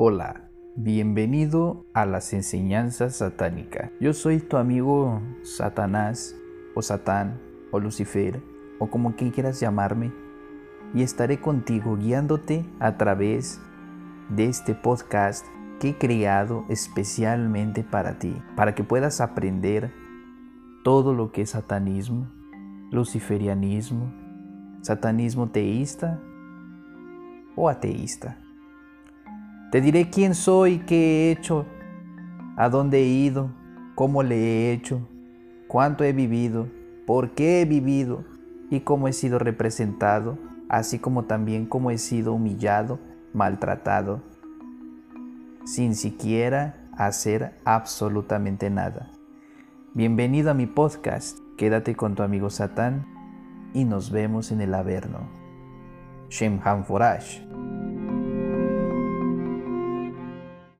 Hola, bienvenido a las enseñanzas satánicas. Yo soy tu amigo Satanás o Satán o Lucifer o como quieras llamarme y estaré contigo guiándote a través de este podcast que he creado especialmente para ti, para que puedas aprender todo lo que es satanismo, luciferianismo, satanismo teísta o ateísta. Te diré quién soy, qué he hecho, a dónde he ido, cómo le he hecho, cuánto he vivido, por qué he vivido y cómo he sido representado, así como también cómo he sido humillado, maltratado, sin siquiera hacer absolutamente nada. Bienvenido a mi podcast, quédate con tu amigo Satán y nos vemos en el Averno. Shem Han Forash.